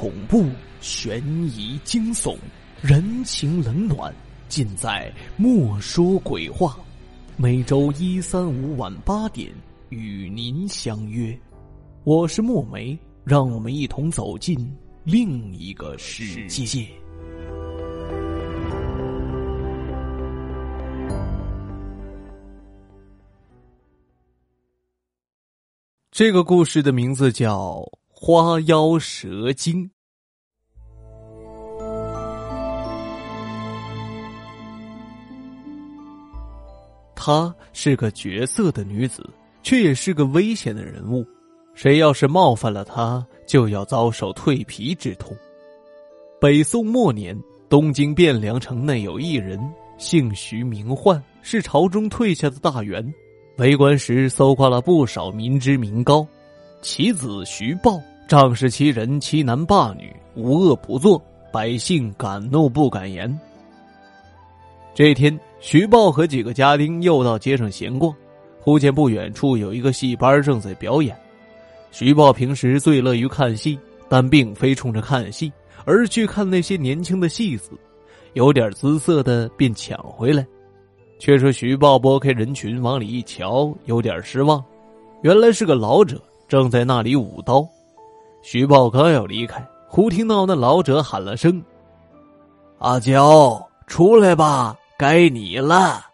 恐怖、悬疑、惊悚、人情冷暖，尽在《莫说鬼话》。每周一、三、五晚八点与您相约。我是墨梅，让我们一同走进另一个世界。这个故事的名字叫。花妖蛇精，她是个绝色的女子，却也是个危险的人物。谁要是冒犯了她，就要遭受蜕皮之痛。北宋末年，东京汴梁城内有一人，姓徐名焕，是朝中退下的大员。为官时，搜刮了不少民脂民膏。其子徐豹。仗势欺人，欺男霸女，无恶不作，百姓敢怒不敢言。这天，徐豹和几个家丁又到街上闲逛，忽见不远处有一个戏班正在表演。徐豹平时最乐于看戏，但并非冲着看戏，而去看那些年轻的戏子，有点姿色的便抢回来。却说徐豹拨开人群往里一瞧，有点失望，原来是个老者正在那里舞刀。徐豹刚要离开，忽听到那老者喊了声：“阿娇，出来吧，该你了。”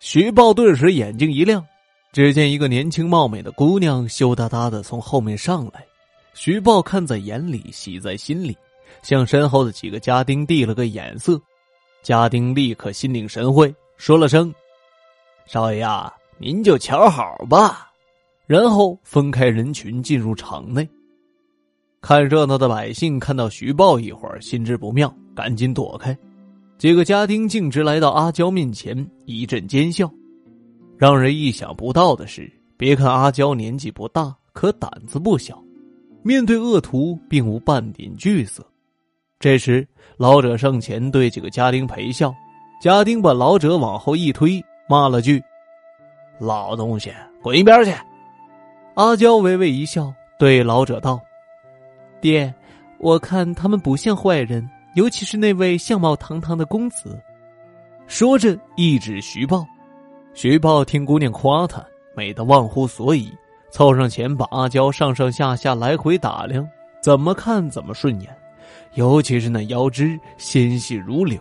徐豹顿时眼睛一亮，只见一个年轻貌美的姑娘羞答答的从后面上来。徐豹看在眼里，喜在心里，向身后的几个家丁递了个眼色，家丁立刻心领神会，说了声：“少爷啊，您就瞧好吧。”然后分开人群进入场内。看热闹的百姓看到徐豹一会儿，心知不妙，赶紧躲开。几个家丁径直来到阿娇面前，一阵奸笑。让人意想不到的是，别看阿娇年纪不大，可胆子不小，面对恶徒并无半点惧色。这时，老者上前对几个家丁陪笑，家丁把老者往后一推，骂了句：“老东西，滚一边去！”阿娇微微一笑，对老者道。爹，我看他们不像坏人，尤其是那位相貌堂堂的公子。说着，一指徐豹。徐豹听姑娘夸他，美得忘乎所以，凑上前把阿娇上上下下来回打量，怎么看怎么顺眼。尤其是那腰肢纤细如柳，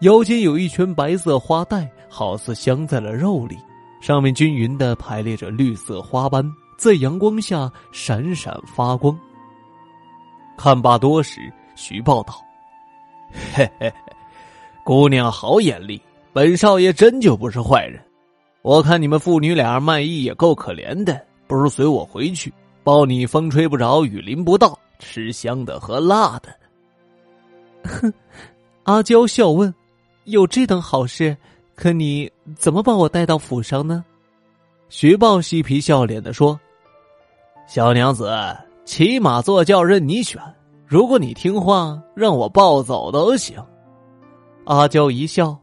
腰间有一圈白色花带，好似镶在了肉里，上面均匀的排列着绿色花斑，在阳光下闪闪发光。看罢多时，徐报道：“嘿嘿嘿，姑娘好眼力，本少爷真就不是坏人。我看你们父女俩卖艺也够可怜的，不如随我回去，包你风吹不着，雨淋不到，吃香的喝辣的。”哼，阿娇笑问：“有这等好事，可你怎么把我带到府上呢？”徐豹嬉皮笑脸的说：“小娘子。”骑马坐轿任你选，如果你听话，让我抱走都行。阿娇一笑：“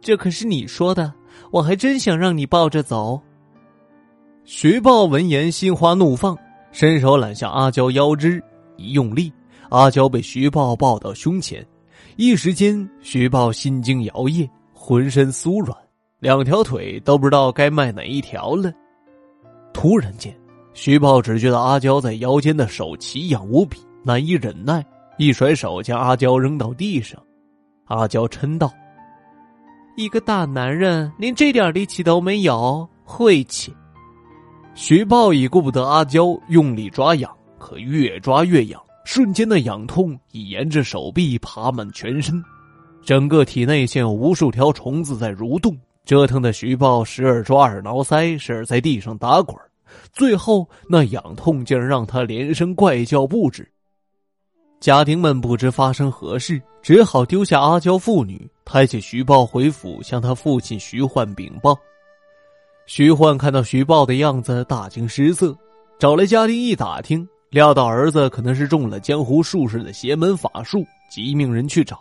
这可是你说的，我还真想让你抱着走。”徐豹闻言心花怒放，伸手揽下阿娇腰肢，一用力，阿娇被徐豹抱到胸前，一时间徐豹心惊摇曳，浑身酥软，两条腿都不知道该迈哪一条了。突然间。徐豹只觉得阿娇在腰间的手奇痒无比，难以忍耐，一甩手将阿娇扔到地上。阿娇嗔道：“一个大男人连这点力气都没有，晦气！”徐豹已顾不得阿娇，用力抓痒，可越抓越痒，瞬间的痒痛已沿着手臂爬满全身，整个体内像有无数条虫子在蠕动，折腾的徐豹时而抓耳挠腮，时而在地上打滚最后，那痒痛竟然让他连声怪叫不止。家丁们不知发生何事，只好丢下阿娇父女，抬起徐豹回府，向他父亲徐焕禀报。徐焕看到徐豹的样子，大惊失色，找来家丁一打听，料到儿子可能是中了江湖术士的邪门法术，即命人去找。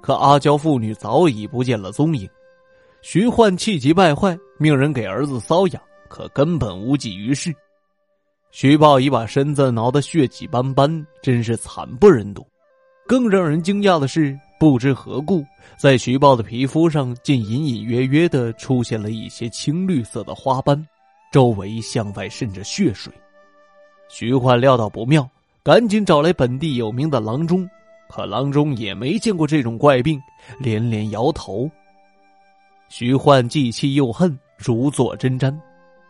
可阿娇父女早已不见了踪影。徐焕气急败坏，命人给儿子搔痒。可根本无济于事。徐豹已把身子挠得血迹斑斑，真是惨不忍睹。更让人惊讶的是，不知何故，在徐豹的皮肤上竟隐隐约约的出现了一些青绿色的花斑，周围向外渗着血水。徐焕料到不妙，赶紧找来本地有名的郎中，可郎中也没见过这种怪病，连连摇头。徐焕既气又恨，如坐针毡。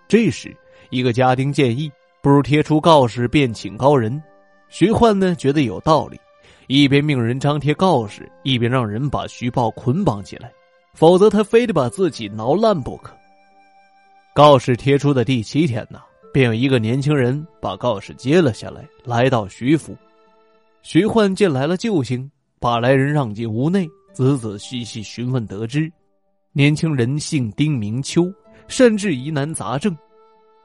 这时，一个家丁建议，不如贴出告示，便请高人。徐焕呢，觉得有道理。一边命人张贴告示，一边让人把徐豹捆绑起来，否则他非得把自己挠烂不可。告示贴出的第七天呢，便有一个年轻人把告示揭了下来，来到徐府。徐焕见来了救星，把来人让进屋内，仔仔细细询问得知，年轻人姓丁名秋，甚至疑难杂症。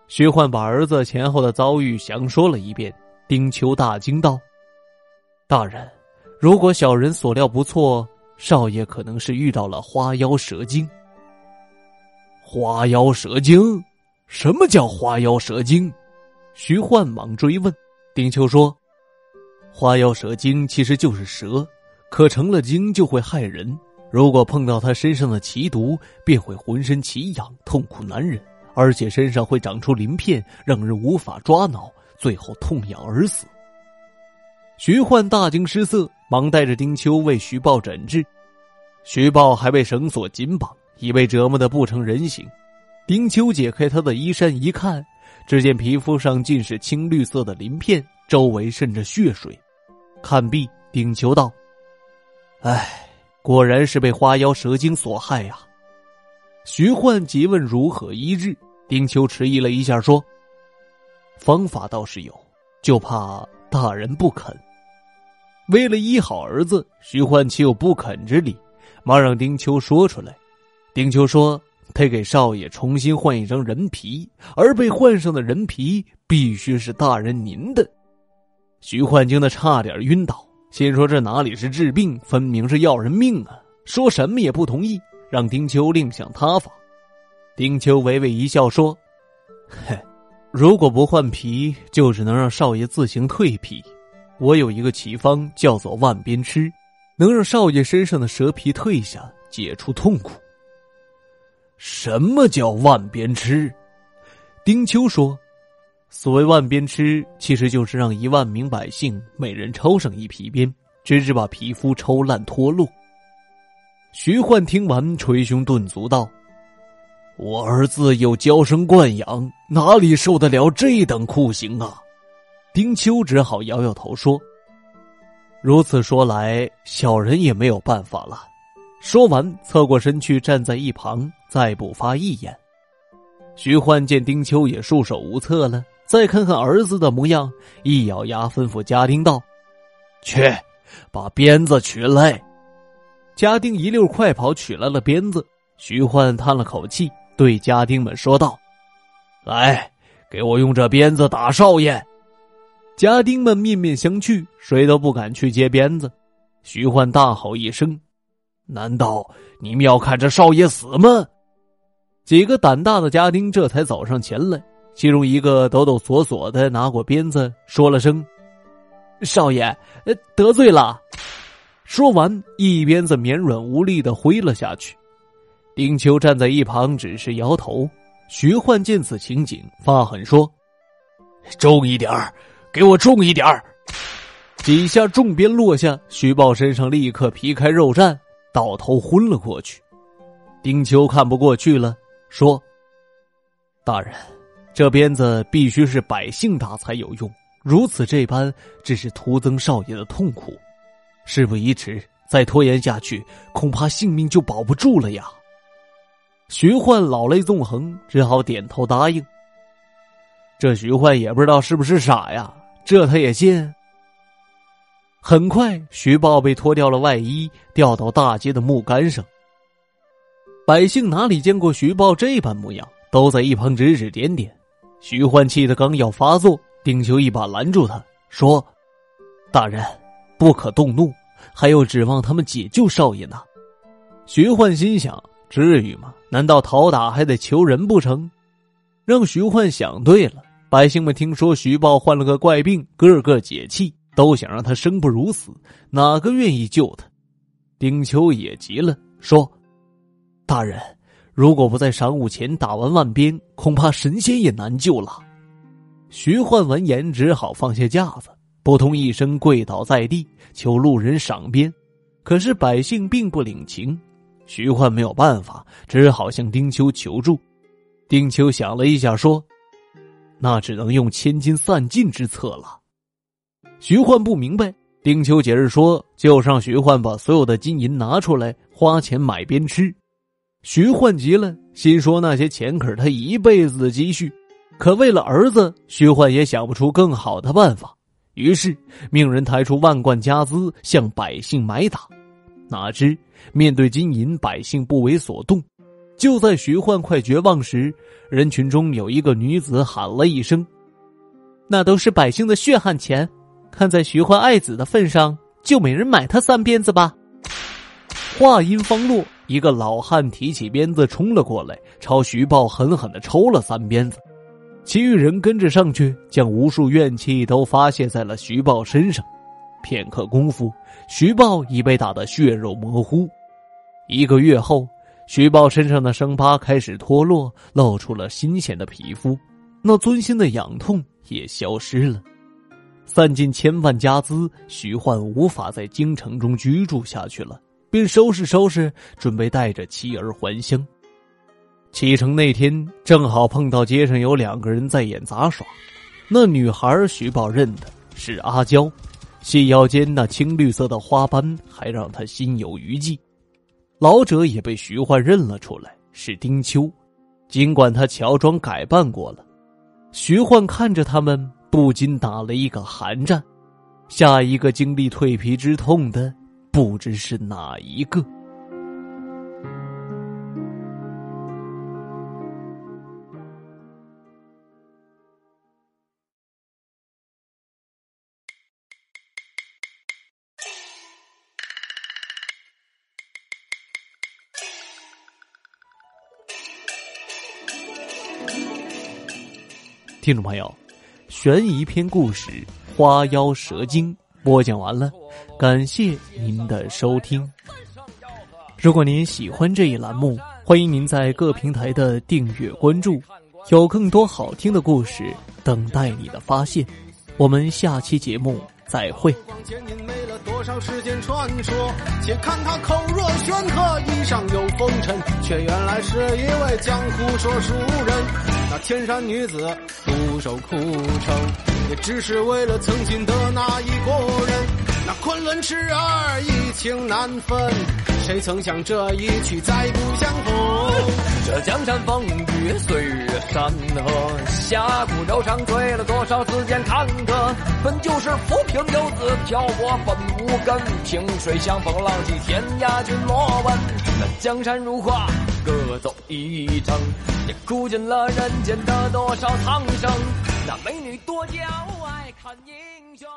徐焕把儿子前后的遭遇详说了一遍，丁秋大惊道。大人，如果小人所料不错，少爷可能是遇到了花妖蛇精。花妖蛇精，什么叫花妖蛇精？徐焕忙追问。丁秋说：“花妖蛇精其实就是蛇，可成了精就会害人。如果碰到他身上的奇毒，便会浑身奇痒，痛苦难忍，而且身上会长出鳞片，让人无法抓挠，最后痛痒而死。”徐焕大惊失色，忙带着丁秋为徐豹诊治。徐豹还被绳索紧绑，已被折磨得不成人形。丁秋解开他的衣衫一看，只见皮肤上尽是青绿色的鳞片，周围渗着血水。看毕，丁秋道：“唉，果然是被花妖蛇精所害呀。”徐焕急问如何医治，丁秋迟疑了一下，说：“方法倒是有，就怕大人不肯。”为了医好儿子，徐焕岂有不肯之理？忙让丁秋说出来。丁秋说：“得给少爷重新换一张人皮，而被换上的人皮必须是大人您的。”徐焕惊得差点晕倒，心说：“这哪里是治病，分明是要人命啊！”说什么也不同意，让丁秋另想他法。丁秋微微一笑说：“嘿，如果不换皮，就只能让少爷自行蜕皮。”我有一个奇方，叫做万鞭吃，能让少爷身上的蛇皮退下，解除痛苦。什么叫万鞭吃？丁秋说：“所谓万鞭笞，其实就是让一万名百姓每人抽上一皮鞭，直至把皮肤抽烂脱落。”徐焕听完，捶胸顿足道：“我儿子又娇生惯养，哪里受得了这等酷刑啊？”丁秋只好摇摇头说：“如此说来，小人也没有办法了。”说完，侧过身去，站在一旁，再不发一言。徐焕见丁秋也束手无策了，再看看儿子的模样，一咬牙，吩咐家丁道：“去，把鞭子取来。”家丁一溜快跑，取来了鞭子。徐焕叹了口气，对家丁们说道：“来，给我用这鞭子打少爷。”家丁们面面相觑，谁都不敢去接鞭子。徐焕大吼一声：“难道你们要看着少爷死吗？”几个胆大的家丁这才走上前来，其中一个抖抖索索的拿过鞭子，说了声：“少爷，得罪了。”说完，一鞭子绵软无力的挥了下去。丁秋站在一旁，只是摇头。徐焕见此情景，发狠说：“重一点儿。”给我重一点儿！几下重鞭落下，徐豹身上立刻皮开肉绽，倒头昏了过去。丁秋看不过去了，说：“大人，这鞭子必须是百姓打才有用，如此这般，只是徒增少爷的痛苦。事不宜迟，再拖延下去，恐怕性命就保不住了呀。”徐焕老泪纵横，只好点头答应。这徐焕也不知道是不是傻呀。这他也信。很快，徐豹被脱掉了外衣，吊到大街的木杆上。百姓哪里见过徐豹这般模样，都在一旁指指点点。徐焕气得刚要发作，丁秋一把拦住他，说：“大人，不可动怒，还有指望他们解救少爷呢。”徐焕心想：至于吗？难道讨打还得求人不成？让徐焕想对了。百姓们听说徐豹患了个怪病，个个解气，都想让他生不如死，哪个愿意救他？丁秋也急了，说：“大人，如果不在晌午前打完万鞭，恐怕神仙也难救了。”徐焕闻言，只好放下架子，扑通一声跪倒在地，求路人赏鞭。可是百姓并不领情，徐焕没有办法，只好向丁秋求助。丁秋想了一下，说：“那只能用千金散尽之策了。”徐焕不明白，丁秋解释说：“就让徐焕把所有的金银拿出来，花钱买鞭吃。”徐焕急了，心说那些钱可是他一辈子的积蓄。可为了儿子，徐焕也想不出更好的办法，于是命人抬出万贯家资向百姓买打。哪知面对金银，百姓不为所动。就在徐焕快绝望时，人群中有一个女子喊了一声：“那都是百姓的血汗钱，看在徐焕爱子的份上，就每人买他三鞭子吧。”话音方落，一个老汉提起鞭子冲了过来，朝徐豹狠狠的抽了三鞭子。其余人跟着上去，将无数怨气都发泄在了徐豹身上。片刻功夫，徐豹已被打得血肉模糊。一个月后，徐豹身上的伤疤开始脱落，露出了新鲜的皮肤，那钻心的痒痛也消失了。散尽千万家资，徐焕无法在京城中居住下去了，便收拾收拾，准备带着妻儿还乡。启程那天，正好碰到街上有两个人在演杂耍。那女孩徐宝认的是阿娇，细腰间那青绿色的花斑还让他心有余悸。老者也被徐焕认了出来，是丁秋。尽管他乔装改扮过了，徐焕看着他们，不禁打了一个寒战。下一个经历蜕皮之痛的，不知是哪一个。听众朋友，悬疑篇故事《花妖蛇精》播讲完了，感谢您的收听。如果您喜欢这一栏目，欢迎您在各平台的订阅关注，有更多好听的故事等待你的发现。我们下期节目再会。多少时间传说？且看他口若悬河，衣上有风尘，却原来是一位江湖说书人。那天山女子独守枯城，也只是为了曾经的那一个人。那昆仑痴儿一情难分，谁曾想这一去再不相逢？这江山风雨岁月山河，侠骨柔肠醉了多少次间坎坷？本就是浮萍游子漂泊本无根，萍水相逢浪迹天涯君莫问。那江山如画，各走一程，也哭尽了人间的多少苍生。那美女多娇爱看英雄。